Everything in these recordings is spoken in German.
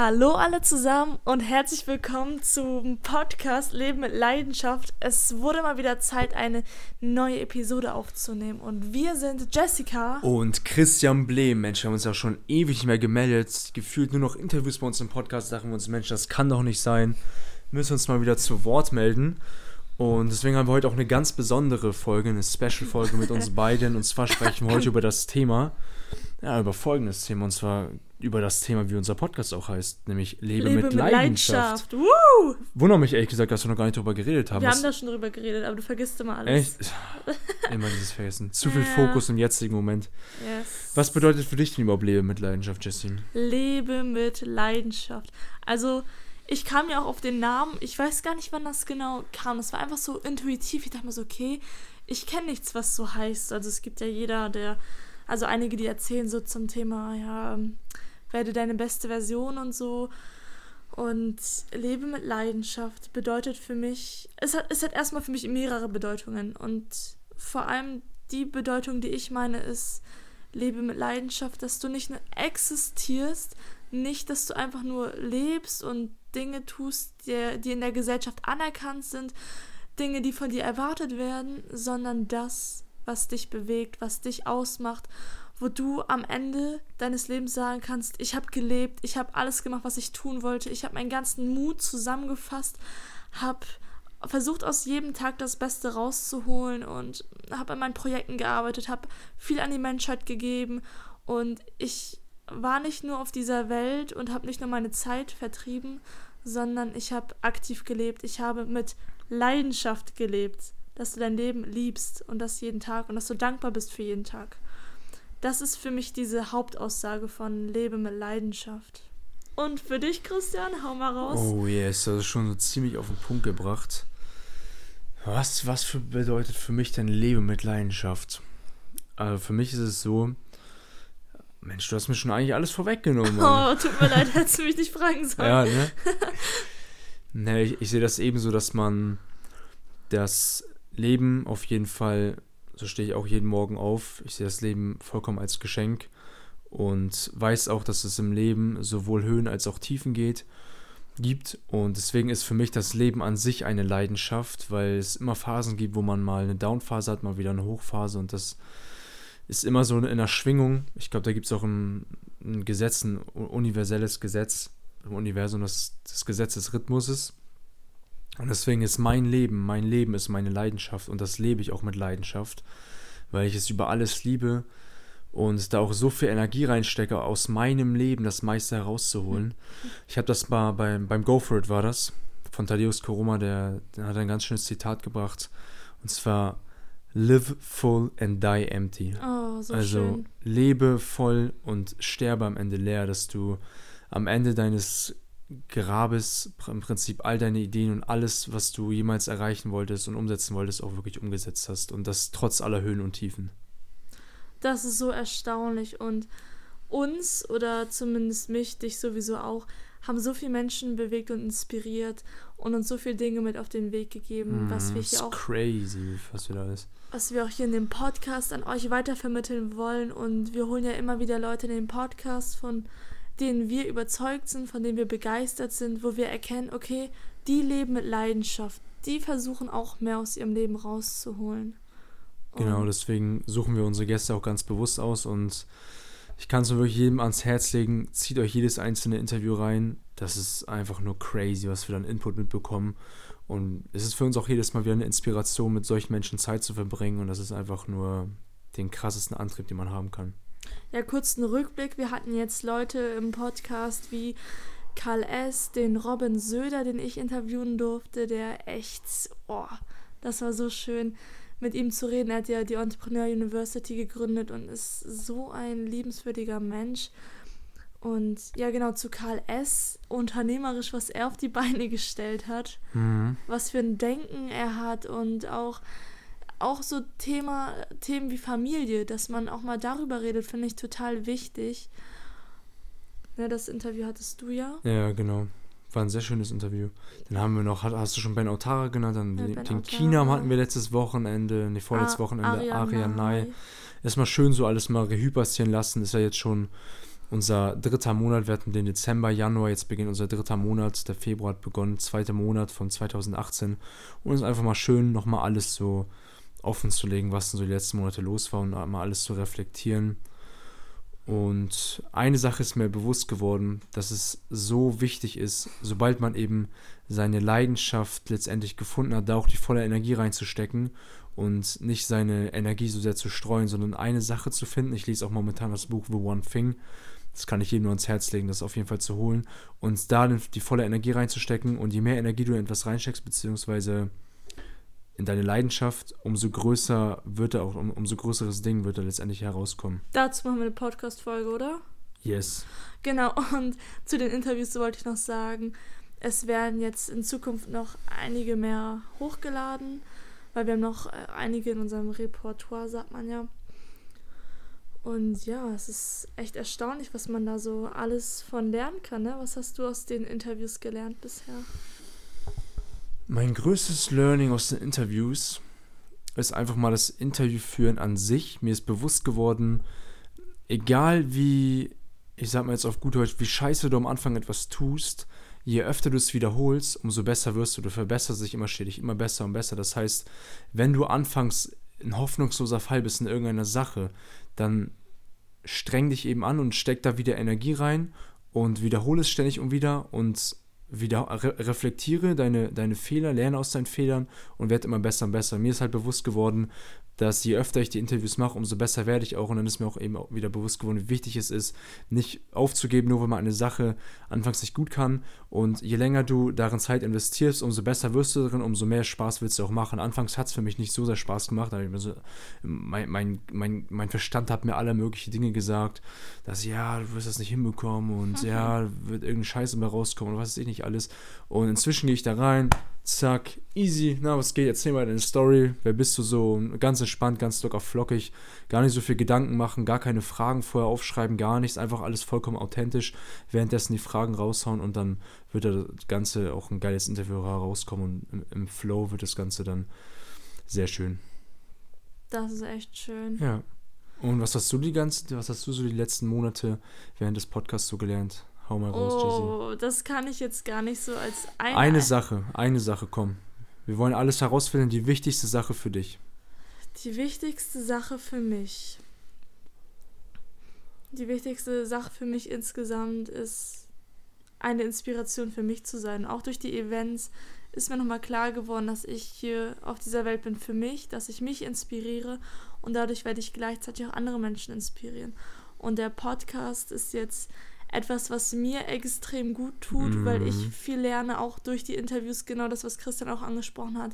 Hallo alle zusammen und herzlich willkommen zum Podcast Leben mit Leidenschaft. Es wurde mal wieder Zeit, eine neue Episode aufzunehmen. Und wir sind Jessica und Christian Blehm. Mensch, wir haben uns ja schon ewig nicht mehr gemeldet. Gefühlt nur noch Interviews bei uns im Podcast. Sagen wir uns, Mensch, das kann doch nicht sein. Wir müssen uns mal wieder zu Wort melden. Und deswegen haben wir heute auch eine ganz besondere Folge, eine Special-Folge mit uns beiden. Und zwar sprechen wir heute über das Thema, ja, über folgendes Thema. Und zwar über das Thema, wie unser Podcast auch heißt, nämlich Lebe, Lebe mit, mit, Leidenschaft. Leidenschaft. Wundere mich ehrlich gesagt, dass wir noch gar nicht drüber geredet haben. Wir haben da schon drüber geredet, aber du vergisst immer alles. Echt? immer dieses Vergessen. Zu viel ja. Fokus im jetzigen Moment. Yes. Was bedeutet für dich denn überhaupt Lebe mit Leidenschaft, Jessin? Lebe mit Leidenschaft. Also, ich kam ja auch auf den Namen, ich weiß gar nicht, wann das genau kam. Es war einfach so intuitiv. Ich dachte mir so, okay, ich kenne nichts, was so heißt. Also, es gibt ja jeder, der also einige, die erzählen so zum Thema, ja, werde deine beste Version und so. Und lebe mit Leidenschaft bedeutet für mich, es hat, es hat erstmal für mich mehrere Bedeutungen. Und vor allem die Bedeutung, die ich meine, ist, lebe mit Leidenschaft, dass du nicht nur existierst, nicht, dass du einfach nur lebst und Dinge tust, die, die in der Gesellschaft anerkannt sind, Dinge, die von dir erwartet werden, sondern das, was dich bewegt, was dich ausmacht wo du am Ende deines Lebens sagen kannst, ich habe gelebt, ich habe alles gemacht, was ich tun wollte, ich habe meinen ganzen Mut zusammengefasst, habe versucht aus jedem Tag das Beste rauszuholen und habe an meinen Projekten gearbeitet, habe viel an die Menschheit gegeben und ich war nicht nur auf dieser Welt und habe nicht nur meine Zeit vertrieben, sondern ich habe aktiv gelebt, ich habe mit Leidenschaft gelebt, dass du dein Leben liebst und das jeden Tag und dass du dankbar bist für jeden Tag. Das ist für mich diese Hauptaussage von Lebe mit Leidenschaft. Und für dich, Christian, hau mal raus. Oh yes, das ist schon so ziemlich auf den Punkt gebracht. Was, was für bedeutet für mich denn Lebe mit Leidenschaft? Also für mich ist es so, Mensch, du hast mir schon eigentlich alles vorweggenommen. Mann. Oh, tut mir leid, hättest du mich nicht fragen sollen. Ja, ne? ne ich, ich sehe das eben so, dass man das Leben auf jeden Fall so stehe ich auch jeden Morgen auf. Ich sehe das Leben vollkommen als Geschenk und weiß auch, dass es im Leben sowohl Höhen als auch Tiefen geht, gibt. Und deswegen ist für mich das Leben an sich eine Leidenschaft, weil es immer Phasen gibt, wo man mal eine Downphase hat, mal wieder eine Hochphase und das ist immer so in einer Schwingung. Ich glaube, da gibt es auch ein, ein, Gesetz, ein universelles Gesetz im Universum, das, das Gesetz des Rhythmuses. Und deswegen ist mein Leben, mein Leben ist meine Leidenschaft und das lebe ich auch mit Leidenschaft, weil ich es über alles liebe und da auch so viel Energie reinstecke, aus meinem Leben das meiste herauszuholen. Ich habe das mal beim, beim Go For It war das, von Thaddeus Koroma, der, der hat ein ganz schönes Zitat gebracht und zwar Live full and die empty. Oh, so also schön. lebe voll und sterbe am Ende leer, dass du am Ende deines Grabes im Prinzip all deine Ideen und alles, was du jemals erreichen wolltest und umsetzen wolltest, auch wirklich umgesetzt hast. Und das trotz aller Höhen und Tiefen. Das ist so erstaunlich. Und uns, oder zumindest mich, dich sowieso auch, haben so viele Menschen bewegt und inspiriert und uns so viele Dinge mit auf den Weg gegeben, mm, was wir hier auch. crazy, was wir da ist. Was wir auch hier in dem Podcast an euch weitervermitteln wollen. Und wir holen ja immer wieder Leute in den Podcast von denen wir überzeugt sind, von denen wir begeistert sind, wo wir erkennen, okay, die leben mit Leidenschaft, die versuchen auch mehr aus ihrem Leben rauszuholen. Und genau, deswegen suchen wir unsere Gäste auch ganz bewusst aus und ich kann es nur wirklich jedem ans Herz legen, zieht euch jedes einzelne Interview rein. Das ist einfach nur crazy, was wir dann Input mitbekommen. Und es ist für uns auch jedes Mal wieder eine Inspiration, mit solchen Menschen Zeit zu verbringen. Und das ist einfach nur den krassesten Antrieb, den man haben kann. Ja, kurz einen Rückblick. Wir hatten jetzt Leute im Podcast wie Karl S., den Robin Söder, den ich interviewen durfte, der echt, oh, das war so schön, mit ihm zu reden. Er hat ja die Entrepreneur University gegründet und ist so ein liebenswürdiger Mensch. Und ja, genau, zu Karl S., unternehmerisch, was er auf die Beine gestellt hat, mhm. was für ein Denken er hat und auch auch so Thema, Themen wie Familie, dass man auch mal darüber redet, finde ich total wichtig. Ja, das Interview hattest du ja. Ja, genau. War ein sehr schönes Interview. Dann haben wir noch, hast du schon Ben Otara genannt, dann ja, den, den Kinam hatten wir letztes Wochenende, ne, vorletztes Wochenende, Arianai. Erstmal schön so alles mal rehyperzieren lassen, ist ja jetzt schon unser dritter Monat, wir hatten den Dezember, Januar, jetzt beginnt unser dritter Monat, der Februar hat begonnen, zweiter Monat von 2018 und es ist einfach mal schön, nochmal alles so offen zu legen, was denn so die letzten Monate los war und mal alles zu reflektieren. Und eine Sache ist mir bewusst geworden, dass es so wichtig ist, sobald man eben seine Leidenschaft letztendlich gefunden hat, da auch die volle Energie reinzustecken und nicht seine Energie so sehr zu streuen, sondern eine Sache zu finden. Ich lese auch momentan das Buch The One Thing. Das kann ich jedem nur ans Herz legen, das auf jeden Fall zu holen und da die volle Energie reinzustecken. Und je mehr Energie du in etwas reinsteckst, beziehungsweise in deine Leidenschaft, umso größer wird er auch, um, umso größeres Ding wird er letztendlich herauskommen. Dazu machen wir eine Podcast-Folge, oder? Yes. Genau, und zu den Interviews wollte ich noch sagen, es werden jetzt in Zukunft noch einige mehr hochgeladen, weil wir haben noch äh, einige in unserem Repertoire, sagt man ja. Und ja, es ist echt erstaunlich, was man da so alles von lernen kann. Ne? Was hast du aus den Interviews gelernt bisher? Mein größtes Learning aus den Interviews ist einfach mal das Interview führen an sich. Mir ist bewusst geworden, egal wie, ich sag mal jetzt auf gut Deutsch, wie scheiße du am Anfang etwas tust, je öfter du es wiederholst, umso besser wirst du. Du verbesserst dich immer stetig, immer besser und besser. Das heißt, wenn du anfangs ein hoffnungsloser Fall bist in irgendeiner Sache, dann streng dich eben an und steck da wieder Energie rein und wiederhole es ständig und wieder und wieder re reflektiere deine, deine Fehler, lerne aus deinen Fehlern und werde immer besser und besser. Mir ist halt bewusst geworden, dass je öfter ich die Interviews mache, umso besser werde ich auch. Und dann ist mir auch eben auch wieder bewusst geworden, wie wichtig es ist, nicht aufzugeben, nur weil man eine Sache anfangs nicht gut kann. Und je länger du darin Zeit investierst, umso besser wirst du darin, umso mehr Spaß willst du auch machen. Anfangs hat es für mich nicht so sehr Spaß gemacht. So, mein, mein, mein, mein Verstand hat mir alle möglichen Dinge gesagt, dass ja, du wirst das nicht hinbekommen und mhm. ja, wird irgendein Scheiß immer rauskommen und was weiß ich nicht alles. Und inzwischen gehe ich da rein, zack, easy, na, was geht, erzähl mal deine Story, wer bist du so, ganz entspannt, ganz locker flockig, gar nicht so viel Gedanken machen, gar keine Fragen vorher aufschreiben, gar nichts, einfach alles vollkommen authentisch, währenddessen die Fragen raushauen und dann wird das Ganze auch ein geiles Interview herauskommen und im, im Flow wird das Ganze dann sehr schön. Das ist echt schön. Ja. Und was hast du die ganze, was hast du so die letzten Monate während des Podcasts so gelernt? Hau mal raus, oh, Jessie. das kann ich jetzt gar nicht so als eine. Eine Sache, eine Sache, komm. Wir wollen alles herausfinden, die wichtigste Sache für dich. Die wichtigste Sache für mich. Die wichtigste Sache für mich insgesamt ist, eine Inspiration für mich zu sein. Auch durch die Events ist mir nochmal klar geworden, dass ich hier auf dieser Welt bin für mich, dass ich mich inspiriere und dadurch werde ich gleichzeitig auch andere Menschen inspirieren. Und der Podcast ist jetzt etwas, was mir extrem gut tut, mhm. weil ich mhm. viel lerne, auch durch die Interviews, genau das, was Christian auch angesprochen hat,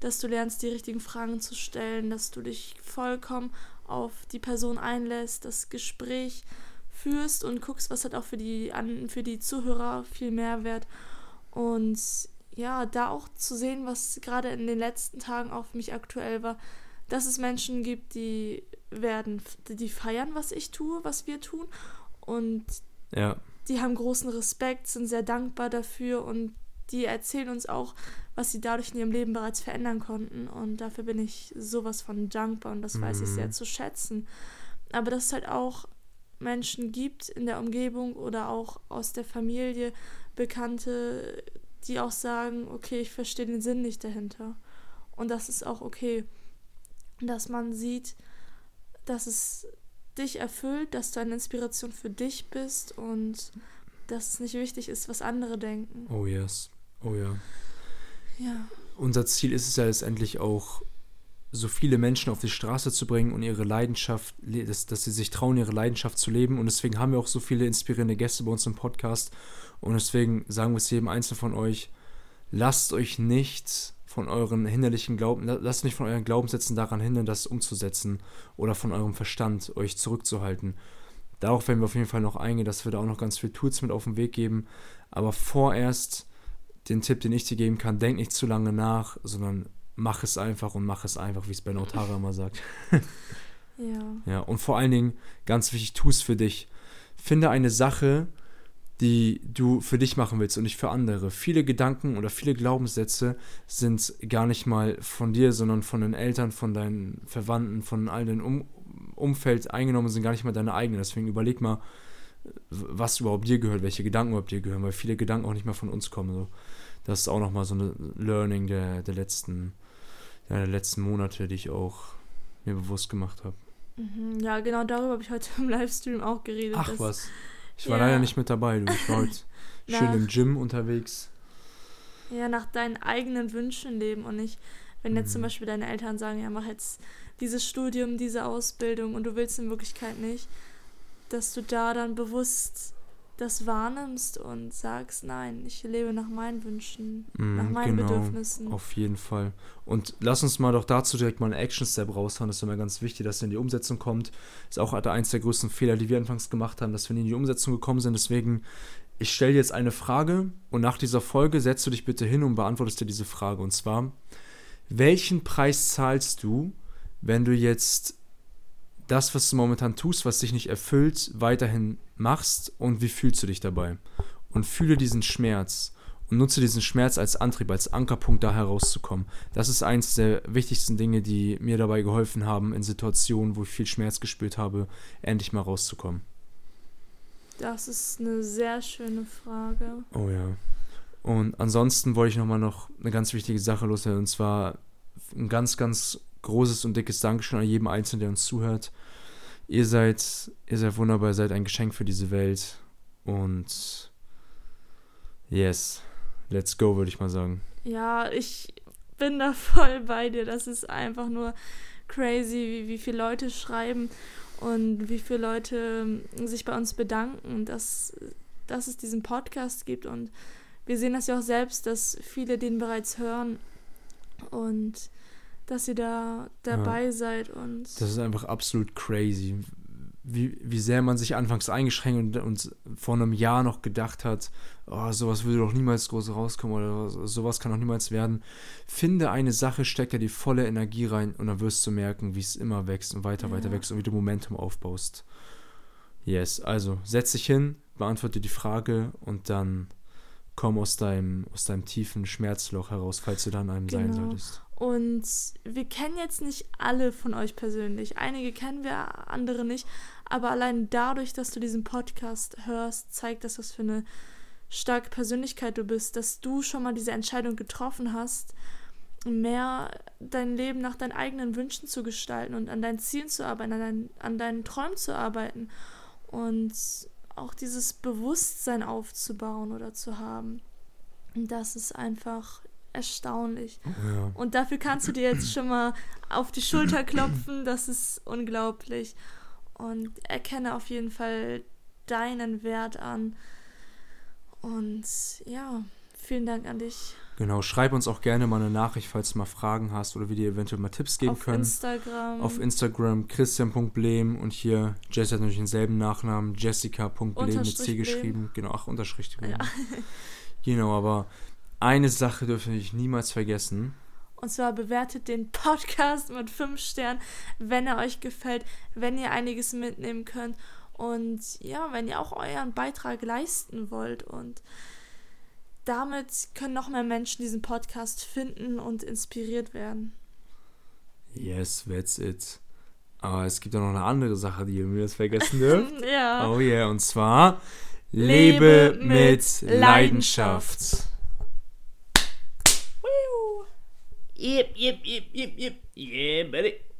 dass du lernst, die richtigen Fragen zu stellen, dass du dich vollkommen auf die Person einlässt, das Gespräch führst und guckst, was hat auch für die, für die Zuhörer viel Mehrwert. Und ja, da auch zu sehen, was gerade in den letzten Tagen auch für mich aktuell war, dass es Menschen gibt, die werden, die feiern, was ich tue, was wir tun. Und ja. Die haben großen Respekt, sind sehr dankbar dafür und die erzählen uns auch, was sie dadurch in ihrem Leben bereits verändern konnten. Und dafür bin ich sowas von dankbar und das mhm. weiß ich sehr mhm. zu schätzen. Aber dass es halt auch Menschen gibt in der Umgebung oder auch aus der Familie, Bekannte, die auch sagen, okay, ich verstehe den Sinn nicht dahinter. Und das ist auch okay. Dass man sieht, dass es dich erfüllt, dass du eine Inspiration für dich bist und dass es nicht wichtig ist, was andere denken. Oh yes. Oh ja. Ja. Unser Ziel ist es ja letztendlich auch, so viele Menschen auf die Straße zu bringen und ihre Leidenschaft, dass, dass sie sich trauen, ihre Leidenschaft zu leben. Und deswegen haben wir auch so viele inspirierende Gäste bei uns im Podcast. Und deswegen sagen wir es jedem Einzelnen von euch, lasst euch nicht von euren hinderlichen Glauben, lasst nicht von euren Glaubenssätzen daran hindern, das umzusetzen oder von eurem Verstand euch zurückzuhalten. Darauf werden wir auf jeden Fall noch eingehen, dass wir da auch noch ganz viele Tools mit auf den Weg geben. Aber vorerst den Tipp, den ich dir geben kann, denk nicht zu lange nach, sondern mach es einfach und mach es einfach, wie es Ben Otara immer sagt. ja. Ja, und vor allen Dingen, ganz wichtig, tu es für dich. Finde eine Sache, die du für dich machen willst und nicht für andere. Viele Gedanken oder viele Glaubenssätze sind gar nicht mal von dir, sondern von den Eltern, von deinen Verwandten, von all deinem um Umfeld eingenommen, sind gar nicht mal deine eigenen. Deswegen überleg mal, was überhaupt dir gehört, welche Gedanken überhaupt dir gehören, weil viele Gedanken auch nicht mehr von uns kommen. So. Das ist auch nochmal so eine Learning der, der, letzten, ja, der letzten Monate, die ich auch mir bewusst gemacht habe. Mhm, ja, genau darüber habe ich heute im Livestream auch geredet. Ach was. Ich war ja. leider nicht mit dabei, du. Ich war heute schön im Gym unterwegs. Ja, nach deinen eigenen Wünschen leben und nicht, wenn jetzt mhm. zum Beispiel deine Eltern sagen, ja, mach jetzt dieses Studium, diese Ausbildung und du willst in Wirklichkeit nicht, dass du da dann bewusst das wahrnimmst und sagst, nein, ich lebe nach meinen Wünschen, mm, nach meinen genau, Bedürfnissen. Auf jeden Fall. Und lass uns mal doch dazu direkt mal einen Action-Step raushauen. Das ist immer ganz wichtig, dass er in die Umsetzung kommt. Ist auch eins der größten Fehler, die wir anfangs gemacht haben, dass wir nie in die Umsetzung gekommen sind. Deswegen, ich stelle jetzt eine Frage und nach dieser Folge setzt du dich bitte hin und beantwortest dir diese Frage. Und zwar, welchen Preis zahlst du, wenn du jetzt das, was du momentan tust, was dich nicht erfüllt, weiterhin machst und wie fühlst du dich dabei? Und fühle diesen Schmerz und nutze diesen Schmerz als Antrieb, als Ankerpunkt, da herauszukommen. Das ist eins der wichtigsten Dinge, die mir dabei geholfen haben, in Situationen, wo ich viel Schmerz gespürt habe, endlich mal rauszukommen. Das ist eine sehr schöne Frage. Oh ja. Und ansonsten wollte ich nochmal noch eine ganz wichtige Sache loswerden, und zwar ein ganz, ganz großes und dickes Dankeschön an jedem Einzelnen, der uns zuhört. Ihr seid, ihr seid wunderbar, ihr seid ein Geschenk für diese Welt. Und yes, let's go, würde ich mal sagen. Ja, ich bin da voll bei dir. Das ist einfach nur crazy, wie, wie viele Leute schreiben und wie viele Leute sich bei uns bedanken, dass, dass es diesen Podcast gibt. Und wir sehen das ja auch selbst, dass viele den bereits hören. Und dass ihr da dabei ja. seid und. Das ist einfach absolut crazy. Wie, wie sehr man sich anfangs eingeschränkt und, und vor einem Jahr noch gedacht hat, oh, sowas würde doch niemals groß rauskommen oder sowas kann doch niemals werden. Finde eine Sache, steck da die volle Energie rein und dann wirst du merken, wie es immer wächst und weiter, ja. weiter wächst und wie du Momentum aufbaust. Yes, also setz dich hin, beantworte die Frage und dann komm aus deinem, aus deinem tiefen Schmerzloch heraus, falls du dann einem genau. sein solltest. Und wir kennen jetzt nicht alle von euch persönlich. Einige kennen wir, andere nicht. Aber allein dadurch, dass du diesen Podcast hörst, zeigt das, was für eine starke Persönlichkeit du bist, dass du schon mal diese Entscheidung getroffen hast, mehr dein Leben nach deinen eigenen Wünschen zu gestalten und an deinen Zielen zu arbeiten, an, dein, an deinen Träumen zu arbeiten. Und auch dieses Bewusstsein aufzubauen oder zu haben. Und das ist einfach erstaunlich. Ja. Und dafür kannst du dir jetzt schon mal auf die Schulter klopfen. Das ist unglaublich. Und erkenne auf jeden Fall deinen Wert an. Und ja, vielen Dank an dich. Genau, schreib uns auch gerne mal eine Nachricht, falls du mal Fragen hast oder wir dir eventuell mal Tipps geben Auf können. Auf Instagram. Auf Instagram christian.blem und hier Jess hat natürlich denselben Nachnamen, jessica.blem mit C geschrieben. Genau, ach, Unterstrich. Ja. genau, aber eine Sache dürfen wir niemals vergessen. Und zwar bewertet den Podcast mit 5 Sternen, wenn er euch gefällt, wenn ihr einiges mitnehmen könnt und ja, wenn ihr auch euren Beitrag leisten wollt und damit können noch mehr Menschen diesen Podcast finden und inspiriert werden. Yes, that's it. Aber es gibt auch noch eine andere Sache, die ihr mir jetzt vergessen dürft. ja. Oh yeah, und zwar lebe, lebe mit Leidenschaft. Leidenschaft. Yep, yep, yep, yep, yep. Yeah, buddy.